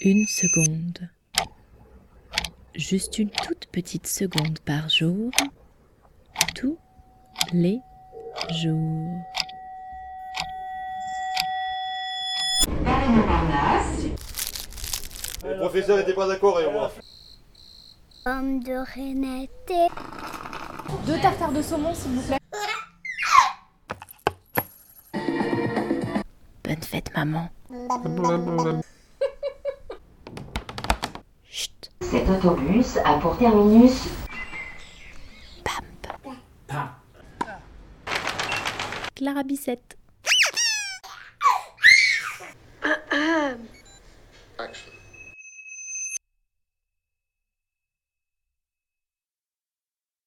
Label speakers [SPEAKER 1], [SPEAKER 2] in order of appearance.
[SPEAKER 1] Une seconde. Juste une toute petite seconde par jour. Tous les jours.
[SPEAKER 2] Le professeur n'était pas d'accord avec moi.
[SPEAKER 3] Pomme de Renette.
[SPEAKER 4] Deux tartares de saumon, s'il vous plaît.
[SPEAKER 1] Bonne fête, maman.
[SPEAKER 5] Cet autobus a pour terminus
[SPEAKER 1] Clara Bissette.